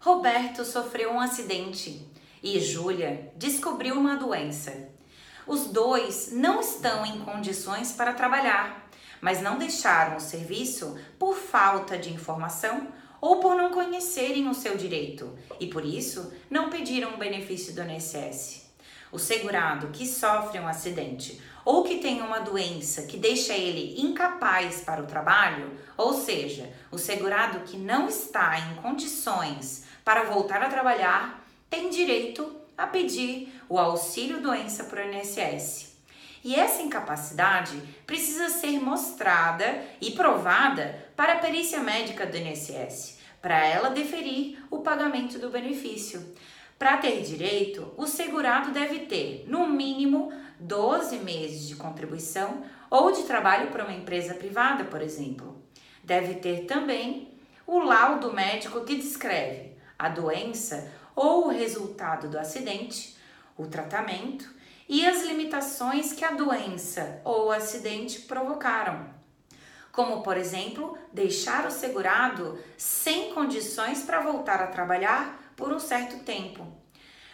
Roberto sofreu um acidente e Júlia descobriu uma doença. Os dois não estão em condições para trabalhar, mas não deixaram o serviço por falta de informação ou por não conhecerem o seu direito e por isso não pediram o benefício do INSS. O segurado que sofre um acidente ou que tem uma doença que deixa ele incapaz para o trabalho, ou seja, o segurado que não está em condições para voltar a trabalhar, tem direito a pedir o auxílio doença o INSS. E essa incapacidade precisa ser mostrada e provada para a perícia médica do INSS, para ela deferir o pagamento do benefício. Para ter direito, o segurado deve ter, no mínimo, 12 meses de contribuição ou de trabalho para uma empresa privada, por exemplo. Deve ter também o laudo médico que descreve a doença ou o resultado do acidente, o tratamento e as limitações que a doença ou o acidente provocaram, como, por exemplo, deixar o segurado sem condições para voltar a trabalhar por um certo tempo.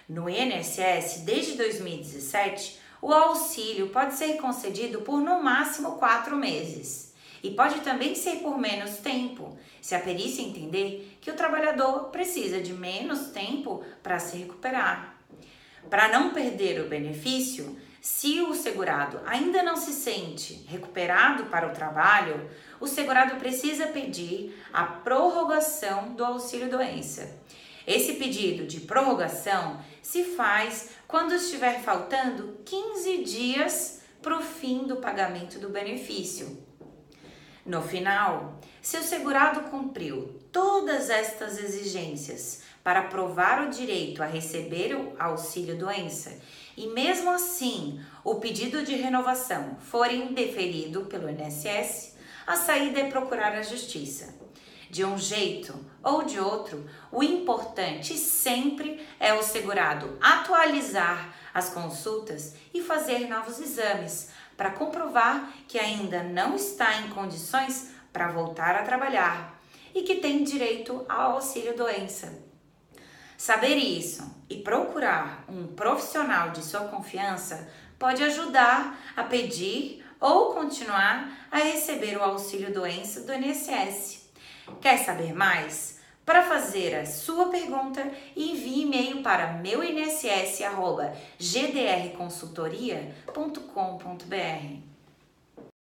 No INSS, desde 2017, o auxílio pode ser concedido por no máximo quatro meses e pode também ser por menos tempo, se a perícia entender que o trabalhador precisa de menos tempo para se recuperar. Para não perder o benefício, se o segurado ainda não se sente recuperado para o trabalho, o segurado precisa pedir a prorrogação do auxílio doença. Esse pedido de prorrogação se faz quando estiver faltando 15 dias para o fim do pagamento do benefício. No final, se o segurado cumpriu todas estas exigências para provar o direito a receber o auxílio doença e mesmo assim o pedido de renovação for indeferido pelo INSS, a saída é procurar a justiça. De um jeito ou de outro, o importante sempre é o segurado atualizar as consultas e fazer novos exames para comprovar que ainda não está em condições para voltar a trabalhar e que tem direito ao auxílio doença. Saber isso e procurar um profissional de sua confiança pode ajudar a pedir ou continuar a receber o auxílio doença do INSS. Quer saber mais? Para fazer a sua pergunta, envie e-mail para meuinss.gdrconsultoria.com.br.